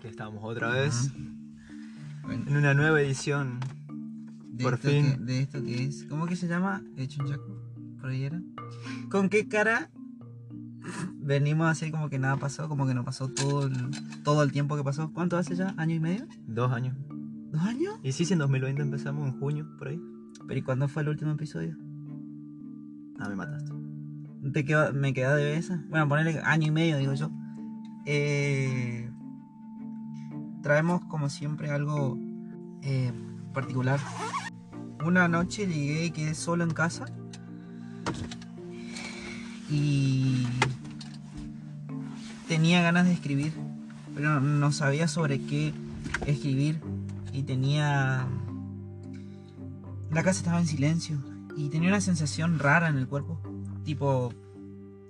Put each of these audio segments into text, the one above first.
Aquí estamos otra vez Bueno, en una nueva edición. de por fin. que- de esto que es. ¿Cómo que se llama? Hecho un chaco. Por ahí era. ¿Con qué cara venimos así como que nada pasó? Como que no pasó todo el, todo el tiempo que pasó. ¿Cuánto hace ya? ¿Año y medio? Dos años. ¿Dos años? Y sí, sí, en 2020 empezamos en junio, por ahí. ¿Pero y cuándo fue el último episodio? Ah, me mataste. Te quedó, me queda de esa. Bueno, ponerle año y medio, digo yo. Eh, traemos como siempre algo eh, particular. Una noche llegué y quedé solo en casa. Y tenía ganas de escribir, pero no, sabía sobre qué escribir. Y tenía... La casa estaba en silencio y tenía una sensación rara en el cuerpo. Tipo,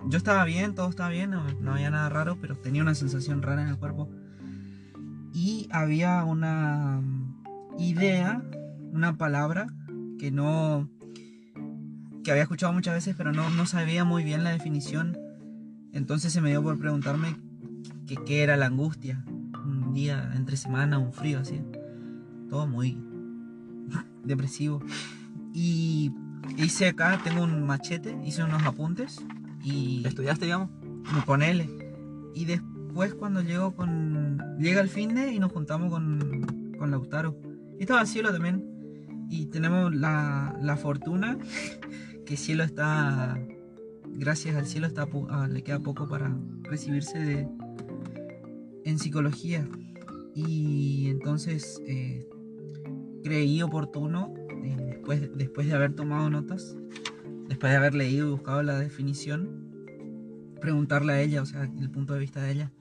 yo estaba bien, todo estaba bien, no, no había nada raro, pero tenía una sensación rara en el cuerpo. Y había una idea, una palabra que no. que había escuchado muchas veces, pero no, no sabía muy bien la definición. Entonces se me dio por preguntarme que- qué era la angustia. Un día entre semana, un frío así. Todo muy depresivo. Y hice acá, tengo un machete, hice unos apuntes y ¿Estudiaste, digamos? me ponele. Y después cuando llego con. Llega el fin de y nos juntamos con, con Lautaro. Y estaba Cielo también. Y tenemos la, la fortuna que Cielo está. Gracias al cielo está, ah, le queda poco para recibirse de, en psicología. Y entonces eh, creí oportuno, eh, después, después de haber tomado notas, después de haber leído y buscado la definición, preguntarle a ella, o sea, el punto de vista de ella.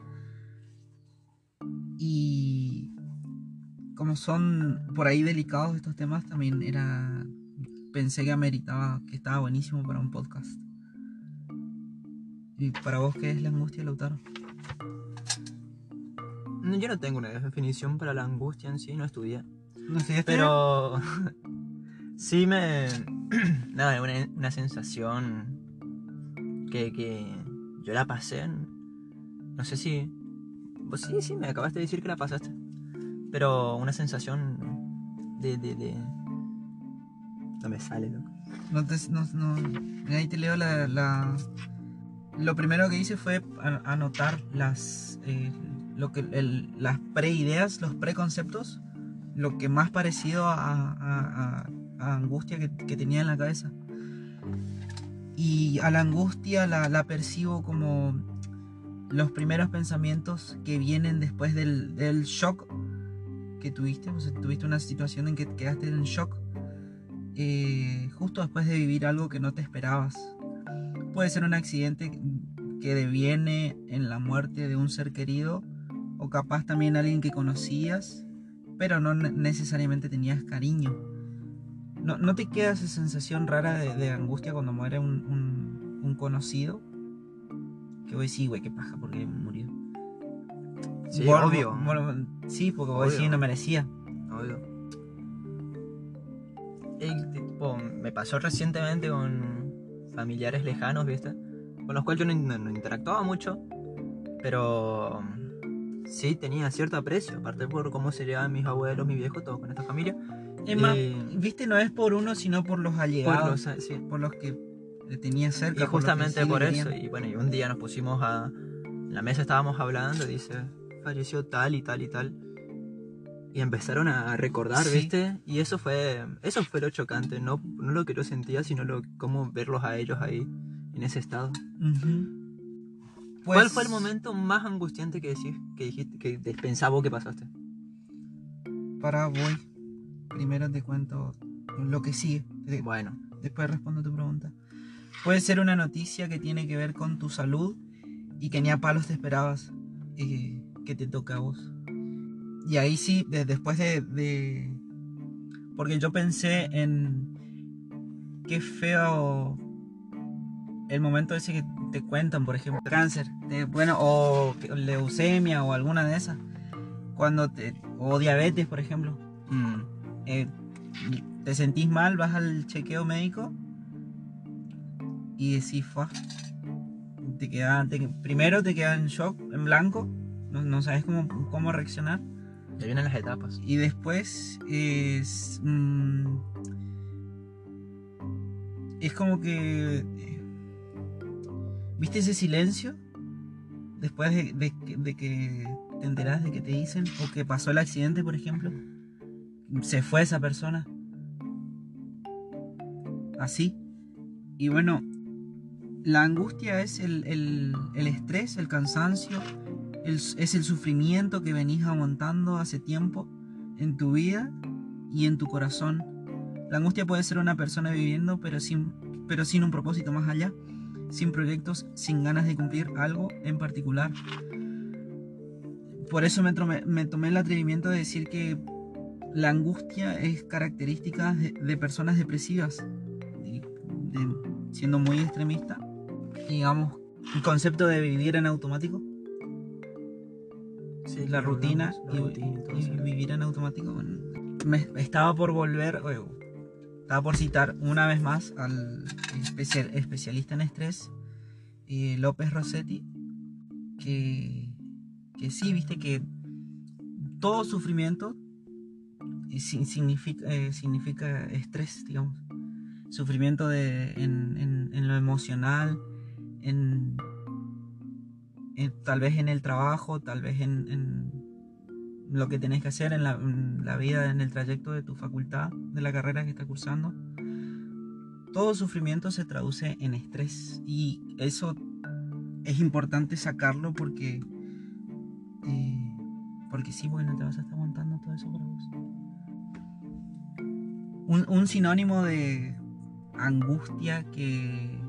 Y como son por ahí delicados estos temas, también era. Pensé que ameritaba, que estaba buenísimo para un podcast. ¿Y para vos qué es la angustia, Lautaro? No, Yo no tengo una definición para la angustia en sí, no estudié. No sé, Pero sí me... Nada, una, una sensación que, que yo la pasé. No sé si... Pues sí, sí, me acabaste de decir que la pasaste. Pero una sensación de... No me sale, loco. No te, no, no- ahí te leo la, Lo primero que hice fue an- anotar las, eh, lo que, el- las preideas, los preconceptos, lo que más parecido a, a- a- angustia que, tenía en la cabeza. Y a la angustia la percibo como los primeros pensamientos que vienen después del, shock que tuviste. O sea, tuviste una situación en que quedaste en shock eh, justo después de vivir algo que no te esperabas. Puede ser un accidente que deviene en la muerte de un ser querido o capaz también alguien que conocías, pero no ne- necesariamente tenías cariño. ¿No, no te queda esa sensación rara de, angustia cuando muere un conocido? Que voy sí, güey, qué paja, porque murió. Sí, obvio. bueno, sí, porque voy a decir no merecía. Obvio. El tipo, me pasó recientemente con familiares lejanos, ¿viste? Con los cuales yo no, no- interactuaba mucho, pero sí tenía cierto aprecio, aparte por cómo se llevaban mis abuelos, mi viejo, todo con esta familia. Es más, Eh, viste, no es por uno, sino por los Por allegados. los- sí. por los que le tenía cerca. Y por justamente sí por le eso, y bueno, y un día nos pusimos a... En la mesa estábamos hablando, dice, falleció tal y tal y tal. Y empezaron a recordar, Sí. ¿viste? Y eso fue eso fue lo chocante, no, no lo que yo sentía, sino lo, cómo verlos a ellos ahí, en ese estado. Ujú. ¿Cuál Pues, fue el momento más angustiante que decís, que dijiste, que te- pensaba que pasaste? Para voy. Primero te cuento lo que sigue. Bueno, Después respondo tu pregunta. Puede ser una noticia que tiene que ver con tu salud y que ni a palos te esperabas eh, que te toque a vos. Y ahí sí, de- después de, de- Porque yo pensé en... Qué feo el momento ese que te cuentan, por ejemplo, cáncer, de- bueno, o leucemia o alguna de esas. Cuando te... O diabetes, por ejemplo. mm, eh, te sentís mal, vas al chequeo médico y decís, "Fua". te queda, te- primero te queda en shock, en blanco, no, no sabes cómo, cómo reaccionar. Ya vienen las etapas. Y después es. mm, es como que. ¿Viste ese silencio? Después de, de que- de que te enterás de que te dicen, o que pasó el accidente, por ejemplo. Se fue esa persona. Así. Y bueno, la angustia es el, el- el estrés, el cansancio, es el sufrimiento que venís aguantando hace tiempo en tu vida y en tu corazón. La angustia puede ser una persona viviendo, pero sin, pero sin un propósito más allá, sin proyectos, sin ganas de cumplir algo en particular. Por eso me, tomé- me tomé el atrevimiento de decir que la angustia es característica de, personas depresivas, siendo muy extremista. Digamos, el concepto de vivir en automático Sí, la rutina, hablamos, la y, rutina y vivir en automático. me estaba por volver, o- estaba por citar una vez más al especial- especialista en estrés, eh, López Rossetti, que, que sí, viste que todo sufrimiento eh, si- significa, eh, significa estrés, digamos. Sufrimiento de, en, en- en lo emocional, en, tal vez en el trabajo, tal vez en, en lo que tenés que hacer en la, la vida, en el trayecto de tu facultad, de la carrera que estás cursando. Todo sufrimiento se traduce en estrés y eso es importante sacarlo porque eh, porque sí, porque no te vas a estar aguantando todo eso para vos. Un, un sinónimo de angustia que,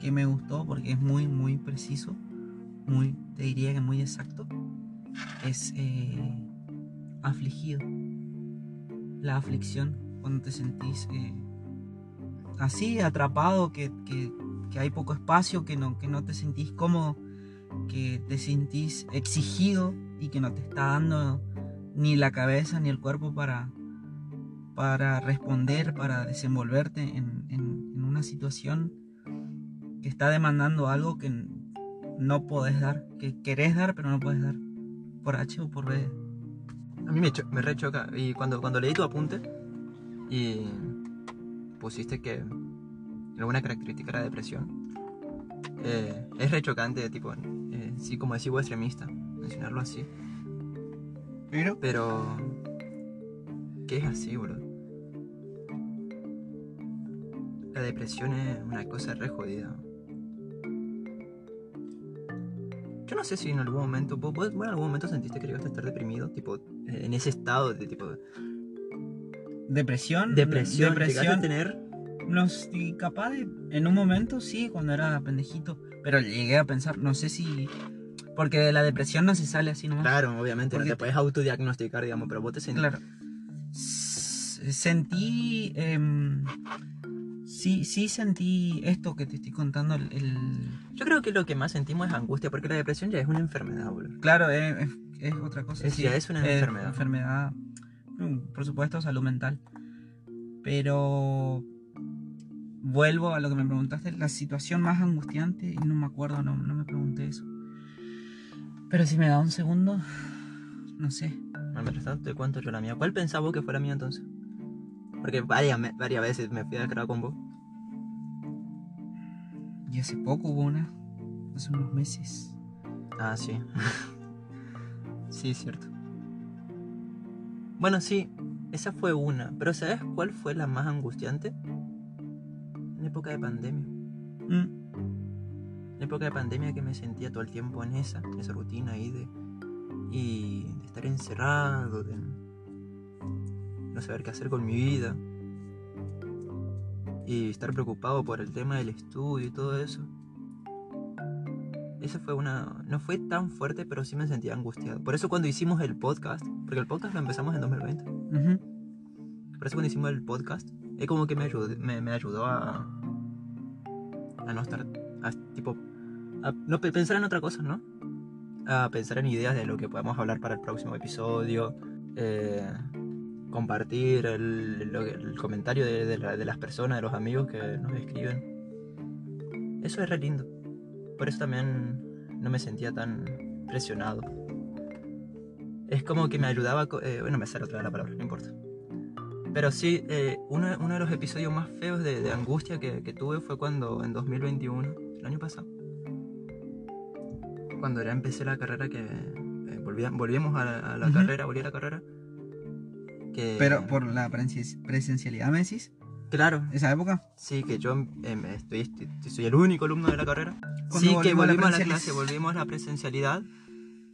que me gustó porque es muy, muy preciso, muy, te diría que muy exacto, es eh, afligido. La aflicción, cuando te sentís eh, así, atrapado, que, que- hay poco espacio, que no, que no te sentís cómodo, que te sentís exigido y que no te está dando ni la cabeza ni el cuerpo para, para responder, para desenvolverte en, en- en una situación que está demandando algo que no podés dar, que querés dar pero no podés dar, por H o por B. A mí me, cho- me rechoca. Y cuando, cuando leí tu apunte y pusiste que alguna característica era depresión, eh, es rechocante, tipo, eh, sí, como decir vos extremista, mencionarlo así. Pero Pero. ¿Qué es así, bro? La depresión es una cosa re jodida. Yo no sé si en algún momento. ¿Vos, vos- en algún momento sentiste que llegaste a estar deprimido? Tipo, eh, en ese estado de tipo. depresión, Depresión. ¿Llegaste a depresión, tener. no sé, capaz de, en un momento sí, cuando era pendejito, pero llegué a pensar, no sé si, porque de la depresión no se sale así nomás. Claro, obviamente, no Porque te puedes autodiagnosticar, digamos, pero vos te sentís. Claro. S- Sentí. em, sí, sí sentí esto que te estoy contando. El, el- Yo creo que lo que más sentimos es angustia, porque la depresión ya es una enfermedad, bro. claro, es, es- es otra cosa. Es- ya es una enfermedad. enfermedad, mm, por supuesto, salud mental. Pero. Vuelvo a lo que me preguntaste, la situación más angustiante, y no me acuerdo, no, no me pregunté eso. Pero si me da un segundo, no sé. No, mientras tanto te cuento yo la mía. ¿Cuál pensabas que fue la mía entonces? Porque varias, varias veces me fui a quedar con vos. Y hace poco hubo una, hace unos meses. Ah, sí. sí, cierto. Bueno, sí, esa fue una. Pero ¿sabes cuál fue la más angustiante? En época de pandemia. Mm, En época de pandemia que me sentía todo el tiempo en esa, en esa rutina ahí de. Y de estar encerrado, de no saber qué hacer con mi vida. Y estar preocupado por el tema del estudio y todo eso. Esa fue una. No fue tan fuerte, pero sí me sentía angustiado. Por eso cuando hicimos el podcast, porque el podcast lo empezamos en 2020. ujú. Por eso cuando hicimos el podcast, es como que me ayudó, me, me ayudó a. a no estar. a tipo. a no pe- pensar en otra cosa, ¿no? A pensar en ideas de lo que podemos hablar para el próximo episodio. eh, compartir el, comentario de, de la- de las personas, de los amigos que nos escriben. Eso es re lindo. Por eso también no me sentía tan presionado. Es como que me ayudaba, eh, bueno, me sale otra vez la palabra, no importa. Pero sí, eh, uno, uno de los episodios más feos de, de angustia que, que tuve fue cuando en 2021, el año pasado, cuando ya empecé la carrera que eh, volvía- volvíamos a la, a la Ujú. carrera, volví a la carrera. Que, Pero por la presen- presencialidad, ¿me decís? Claro, Esa época. sí, que yo eh, estoy, estoy- soy el único alumno de la carrera. Cuando Sí, que volvimos a la a la clase, volvimos a la presencialidad.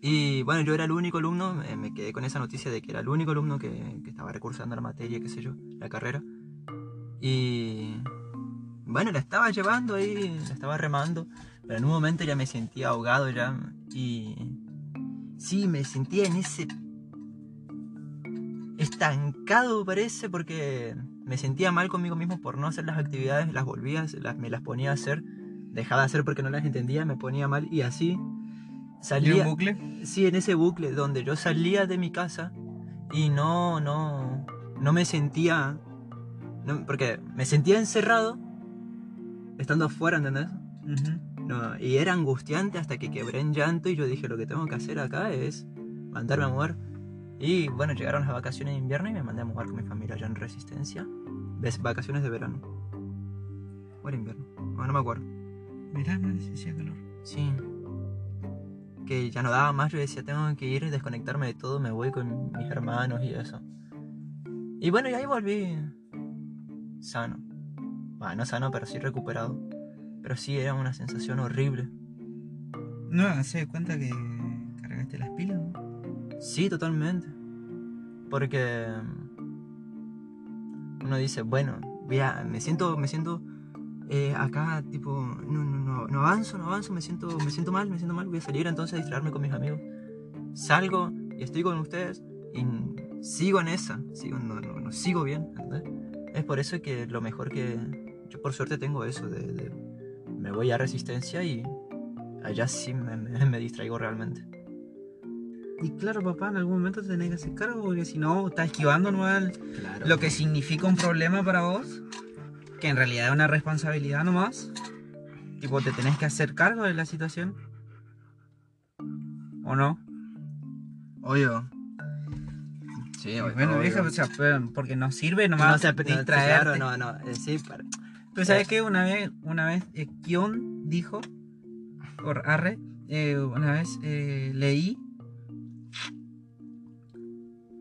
Y bueno, yo era el único alumno, me, me quedé con esa noticia de que era el único alumno que, que estaba recursando la materia, qué sé yo, la carrera. Y bueno, la estaba llevando ahí, la estaba remando, pero en un momento ya me sentía ahogado ya. Y sí, me sentía en ese estancado parece porque me sentía mal conmigo mismo por no hacer las actividades, las volvía, las, me las ponía a hacer, dejaba de hacer porque no las entendía, me ponía mal y así ¿Y un salía, bucle? sí, en ese bucle donde yo salía de mi casa y no, no, no me sentía, no, porque me sentía encerrado estando afuera, ¿entendés? Ujú. No, y era angustiante hasta que quebré en llanto y yo dije, lo que tengo que hacer acá es mandarme a mover. Y bueno, llegaron las vacaciones de invierno y me mandé a mover con mi familia allá en Resistencia. Ves, vacaciones de verano. O era invierno. Bueno, no me acuerdo. Verano, decía calor. Sí. Que ya no daba más, yo decía, tengo que ir, desconectarme de todo, me voy con mis hermanos y eso. Y bueno, y ahí volví sano. Bueno, no sano, pero sí recuperado. Pero sí era una sensación horrible. No, se cuenta que cargaste las pilas. Sí, totalmente. Porque uno dice, bueno, voy a- me siento, me siento eh, acá, tipo, no, no, no, no avanzo, no avanzo, me siento, me siento mal, me siento mal, voy a salir entonces a distraerme con mis amigos. Salgo y estoy con ustedes y sigo en esa, sigo, no, no, no sigo bien. Es por eso que lo mejor que yo por suerte tengo eso de, me voy a resistencia y allá sí me distraigo realmente. Y claro, papá, en algún momento te tenés que hacer cargo porque si no, estás esquivando nomás Claro. lo que significa un problema para vos, que en realidad es una responsabilidad nomás. Tipo, te tenés que hacer cargo de la situación. ¿O no? Obvio. Sí, obvio. bueno, obvio. vieja, o sea, porque nos sirve no, nomás o sea. Claro, no, no. eh, sí, para- Pero sabes que una vez, una vez eh, Kion dijo, por Arre, eh, una vez eh, leí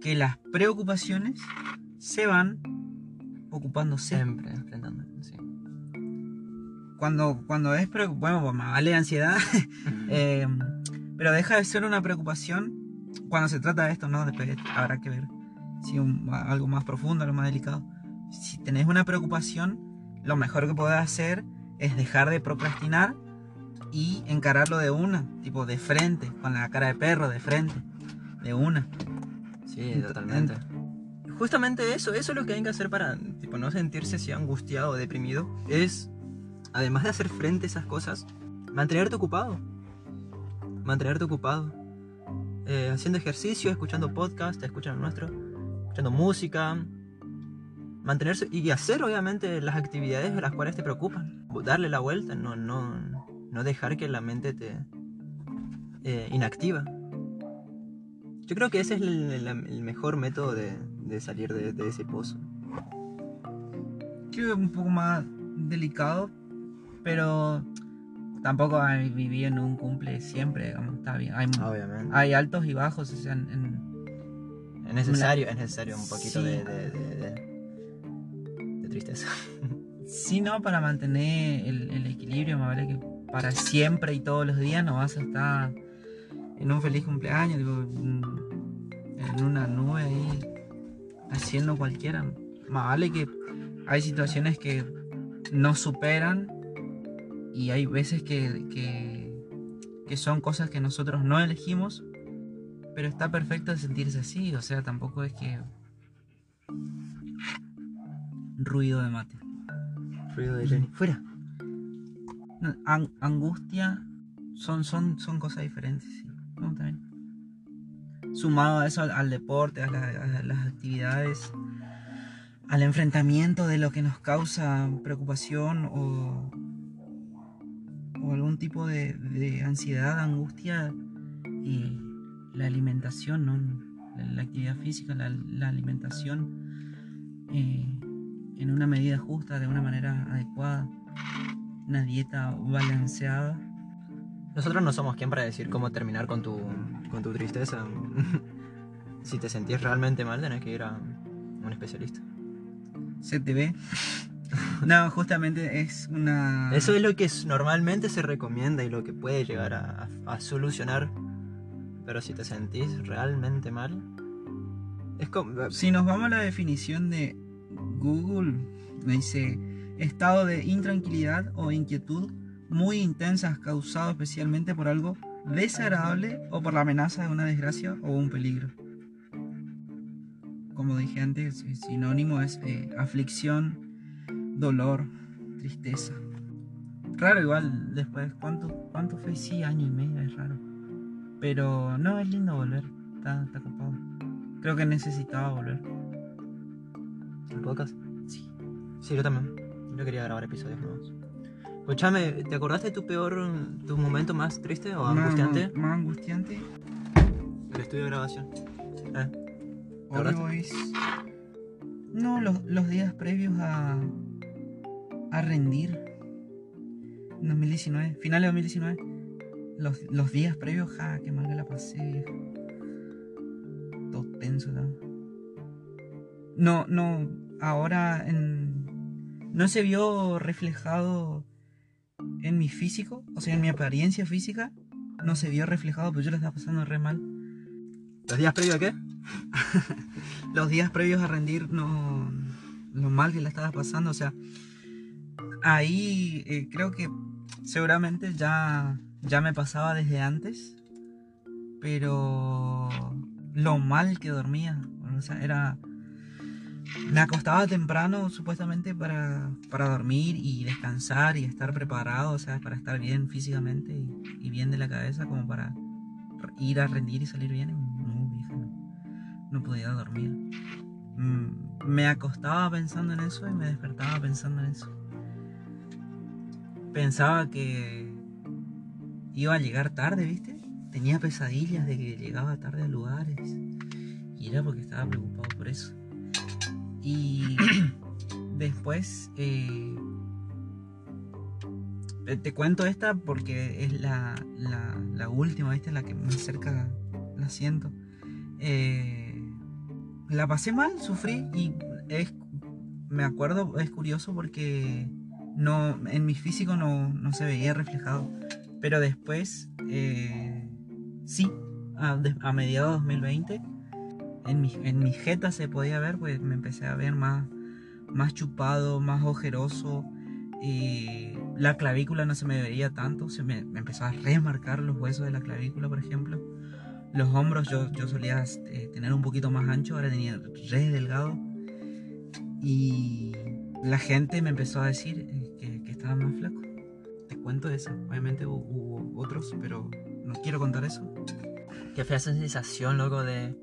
que las preocupaciones se van ocupándose. siempre enfrentando. Sí. Cuando, cuando es preo- bueno, pues vale ansiedad, eh, pero deja de ser una preocupación cuando se trata de esto, ¿no? Después habrá que ver si algo más profundo, algo más delicado. Si tenés una preocupación, lo mejor que podés hacer es dejar de procrastinar y encararlo de una, tipo de frente, con la cara de perro, de frente, de una. Sí, Ent- totalmente. Justamente eso, eso es lo que hay que hacer para tipo, no sentirse así angustiado o deprimido. Es, además de hacer frente a esas cosas, mantenerte ocupado. Mantenerte ocupado. Eh, haciendo ejercicio, escuchando podcast, escuchando nuestro, escuchando música. Mantenerse y hacer obviamente las actividades de las cuales te preocupan. Darle la vuelta, no, no, no dejar que la mente te eh, inactiva. Yo creo que ese es el, el- el mejor método de, de salir de, de ese pozo. Creo que es un poco más delicado, pero tampoco hay- viví en un cumple siempre, digamos, está bien. Hay, Obviamente. hay altos y bajos, o sea, en- en, Es necesario, es necesario un poquito Sí. de, tristeza. Sí, no, para mantener el, el equilibrio, más vale que para siempre y todos los días no vas a estar en un feliz cumpleaños, en una nube ahí haciendo cualquiera. Más vale que hay situaciones que no superan y hay veces que, que, que son cosas que nosotros no elegimos, pero está perfecto sentirse así, o sea, tampoco es que ruido de mate. Ruido de Jenny. Fuera. An- angustia son, son, son cosas diferentes, sí. No, bien. Sumado a eso al, deporte, a, la- las actividades, al enfrentamiento de lo que nos causa preocupación o, o algún tipo de, ansiedad, angustia, eh, la alimentación, ¿no? la, actividad física, la, la alimentación eh, en una medida justa, de una manera adecuada, una dieta balanceada. Nosotros no somos quien para decir cómo terminar con tu, con tu tristeza. si te sentís realmente mal, tenés que ir a un especialista. Se te ve. No, justamente es una. Eso es lo que normalmente se recomienda y lo que puede llegar a, a solucionar. Pero si te sentís realmente mal, es como. Si nos vamos a la definición de Google, me dice estado de intranquilidad o inquietud muy intensas causado especialmente por algo desagradable o por la amenaza de una desgracia o un peligro. Como dije antes, sinónimo es eh, aflicción, dolor, tristeza. Raro igual después, ¿cuánto, cuánto fue? Sí, año y medio, es raro. Pero no, es lindo volver, está, está copado. Creo que necesitaba volver. ¿El podcast? Sí. Sí, yo también. Yo quería grabar episodios nuevos. Escuchame, ¿te acordaste de tu peor. tu momento más triste o Más- angustiante? Más, angustiante. El estudio de grabación. Eh, ¿Te All acordaste? Boys. No, los, los días previos a. a rendir. En 2019, final de 2019. Los, los días previos, ja, qué mal que la pasé, viejo. Todo tenso, ¿no? No, no, ahora en. No se vio reflejado en mi físico, o sea, en mi apariencia física. No se vio reflejado, pero yo lo estaba pasando re mal. ¿Los días previos a qué? los días previos a rendir no lo mal que la estabas pasando o sea ahí eh, creo que seguramente ya ya me pasaba desde antes pero lo mal que dormía o sea era me acostaba temprano supuestamente para, para dormir y descansar y estar preparado o sea para estar bien físicamente y, bien de la cabeza como para ir a rendir y salir bien no vieja no no podía dormir. Mm, Me acostaba pensando en eso y me despertaba pensando en eso. Pensaba que iba a llegar tarde, ¿viste? Tenía pesadillas de que llegaba tarde a lugares. Y era porque estaba preocupado por eso. Y después eh, eh, te cuento esta porque es la, la, última, ¿viste? La que más cerca la siento. Eh, la pasé mal, sufrí y es, me acuerdo, es curioso porque no, en mi físico no, no se veía reflejado. Pero después, sí, a, a mediados de 2020, en mi, en mi jeta se podía ver, pues me empecé a ver más, más chupado, más ojeroso. Y la clavícula no se me veía tanto, se me, me empezó a remarcar los huesos de la clavícula, por ejemplo. Los hombros yo, yo solía eh, tener un poquito más ancho, ahora tenía re delgado. Y la gente me empezó a decir eh, que, que estaba más flaco. Te cuento eso. Obviamente hubo, hubo otros, pero no quiero contar eso. Qué fea esa sensación, loco, de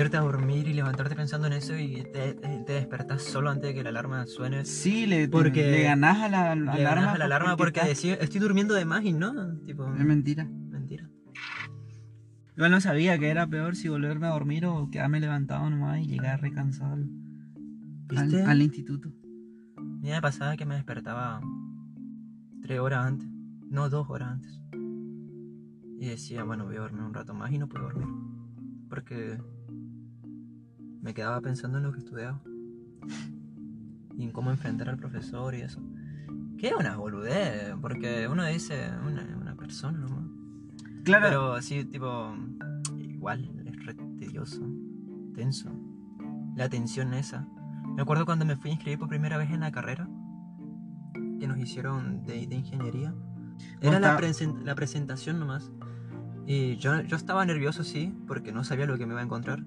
irte a dormir y levantarte pensando en eso y te, te despertás solo antes de que la alarma suene. Sí, le, Porque le ganás a la, Le alarma. ganas a la alarma porque decís, estoy durmiendo de más y no, tipo, Es mentira. mentira. Igual no sabía que era peor si volverme a dormir o quedarme levantado nomás y llegar recansado al, al, ¿Viste? al instituto. El día pasada que me despertaba tres horas antes, no dos horas antes. Y decía, bueno, voy a dormir un rato más y no puedo dormir. Porque me quedaba pensando en lo que estudiaba. Y en cómo enfrentar al profesor y eso. Que una boludez, porque uno dice, una, una persona nomás. Claro, Pero sí, tipo, igual es re tedioso, tenso. La tensión esa. Me acuerdo cuando me fui a inscribir por primera vez en la carrera que nos hicieron de, de ingeniería. Era la, presen- la presentación nomás. Y yo, yo estaba nervioso, sí, porque no sabía lo que me iba a encontrar.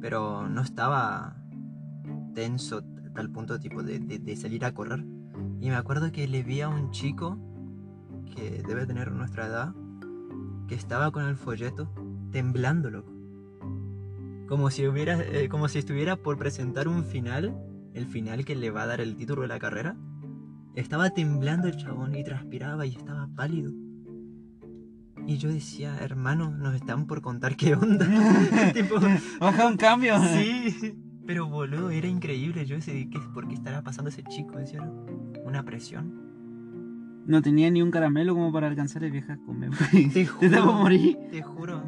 Pero no estaba tenso tal punto tipo de salir a correr. Y me acuerdo que le vi a un chico que debe tener nuestra edad que estaba con el folleto temblando, loco. Como si hubiera, eh, como si estuviera por presentar un final, el final que le va a dar el título de la carrera. Estaba temblando el chabón y transpiraba y estaba pálido. Y yo decía, hermano, nos están por contar qué onda. tipo, Baja un cambio. sí. Pero boludo, era increíble. Yo decía, ¿qué, ¿por qué estará pasando ese chico? Decía, una presión. No tenía ni un caramelo como para alcanzar el vieja comer. Te Te juro. por morir. Te juro.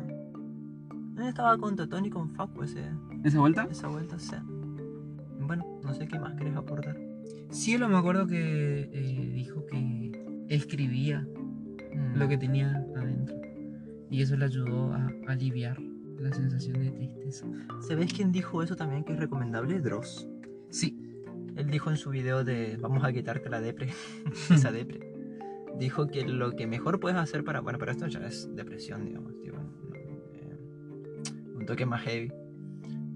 Estaba con Totón y con Facu ese, ¿Esa vuelta? esa vuelta, o sea. Bueno, no sé qué más querés aportar. Cielo me acuerdo que eh, dijo que escribía Mm. lo que tenía adentro. Y eso le ayudó a aliviar la sensación de tristeza. ¿Sabés quién dijo eso también que es recomendable? Dross. Sí, Él dijo en su video de vamos a quitarte la depre, esa depre. Dijo que lo que mejor puedes hacer para, bueno, pero esto ya es depresión, digamos, eh, un toque más heavy.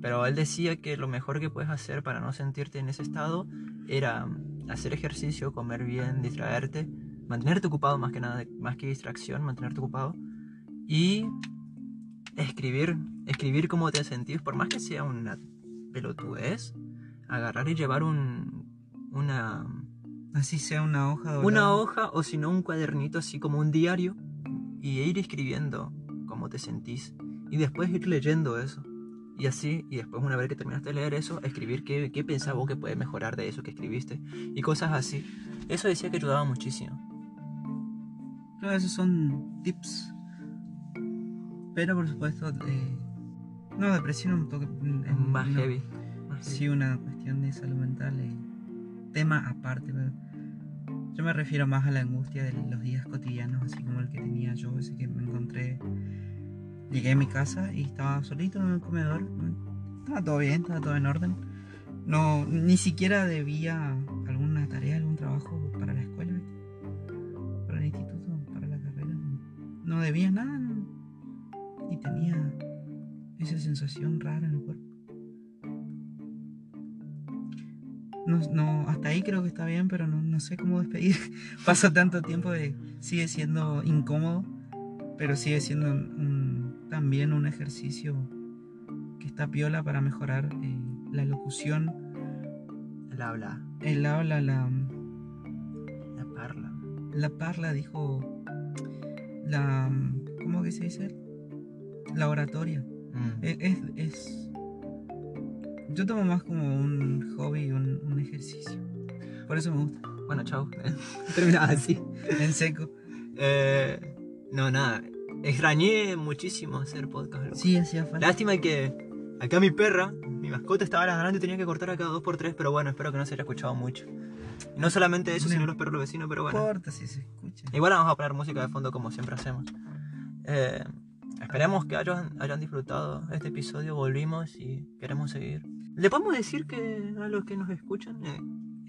Pero él decía que lo mejor que puedes hacer para no sentirte en ese estado era hacer ejercicio, comer bien, distraerte, mantenerte ocupado más que nada, más que distracción, mantenerte ocupado y escribir, escribir cómo te sentís, por más que sea una pelotudez, agarrar y llevar un, una, así sea una hoja doblada. una hoja o si no un cuadernito así como un diario y ir escribiendo cómo te sentís y después ir leyendo eso. Y así, y después una vez que terminaste de leer eso, escribir qué, qué pensás vos que puede mejorar de eso que escribiste y cosas así. Eso decía que ayudaba muchísimo. Claro, esos son tips. Pero por supuesto, eh, no, depresión un toque. mm, Más no. heavy. más Sí, una cuestión de salud mental. eh, tema aparte. pero Yo me refiero más a la angustia de los días cotidianos, así como el que tenía yo, ese que me encontré. Llegué a mi casa y estaba solito en el comedor. Estaba todo bien, estaba todo en orden. No, ni siquiera debía alguna tarea, algún trabajo para la escuela, para el instituto, para la carrera. No debía nada. Esa sensación rara en el cuerpo. No, no, hasta ahí creo que está bien, pero no, no sé cómo despedir. Pasó tanto tiempo de. Sigue siendo incómodo, pero sigue siendo un- un- también un ejercicio que está piola para mejorar eh, la locución, El habla, el habla, la, la parla. la parla, dijo. La. ¿Cómo que se dice? La oratoria. Mm. Es, es, es- Yo tomo más como un hobby, un, un ejercicio. Por eso me gusta. Bueno, chao. Terminaba así. En seco. Eh, no, nada. Extrañé muchísimo hacer podcast. loco. Sí, hacía falta. Lástima que acá mi perra, mi mascota estaba ladrando y tenía que cortar a cada dos por tres, pero bueno, espero que no se haya escuchado mucho. Y no solamente eso, No sino los perros los vecinos, pero No bueno. importa si se escucha. Igual vamos a poner música de fondo como siempre hacemos. Eh, esperemos que hayan, disfrutado este episodio. Volvimos y queremos seguir. Le podemos decir que a los que nos escuchan eh,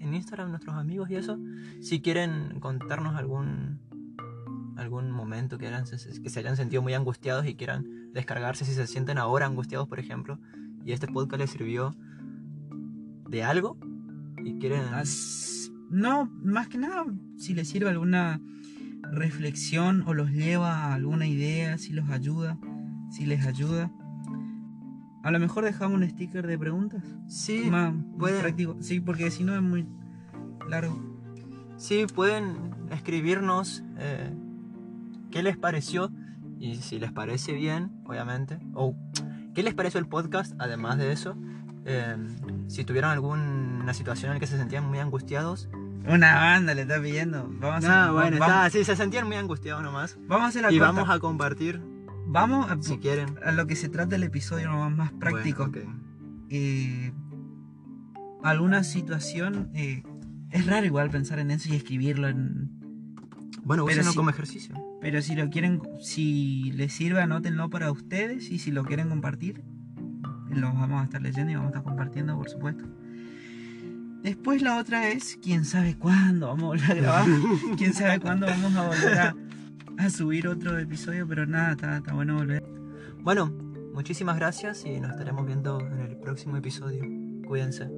en Instagram, nuestros amigos y eso, si quieren contarnos algún algún momento que, hayan- que se hayan sentido muy angustiados y quieran descargarse si se sienten ahora angustiados, por ejemplo, y este podcast les sirvió de algo y quieren... No, más que nada, si les sirve alguna reflexión o los lleva a alguna idea, si los ayuda, si les ayuda. A lo mejor dejamos un sticker de preguntas. Sí, más, más puede- práctico. Sí, porque si no es muy largo. Sí, pueden escribirnos eh, qué les pareció y si les parece bien, obviamente, o qué les pareció el podcast, además de eso. Eh, si tuvieron alguna situación en la que se sentían muy angustiados. Una banda le está pidiendo. Vamos a, Ah, bueno, vamos, está, sí, se sentían muy angustiados nomás. vamos a hacer la Y corta. vamos a compartir, Vamos a, si quieren. a lo que se trata el episodio nomás más práctico. Bueno, eh, alguna situación. eh, es raro igual pensar en eso y escribirlo en. Bueno, Pero úsenlo sí. como ejercicio. Pero si lo quieren, si les sirve, anótenlo para ustedes y si lo quieren compartir, los vamos a estar leyendo y vamos a estar compartiendo, por supuesto. Después la otra es, quién sabe cuándo vamos a volver a grabar, quién sabe cuándo vamos a volver a, a subir otro episodio, pero nada, está, está bueno volver. Bueno, muchísimas gracias y nos estaremos viendo en el próximo episodio. Cuídense.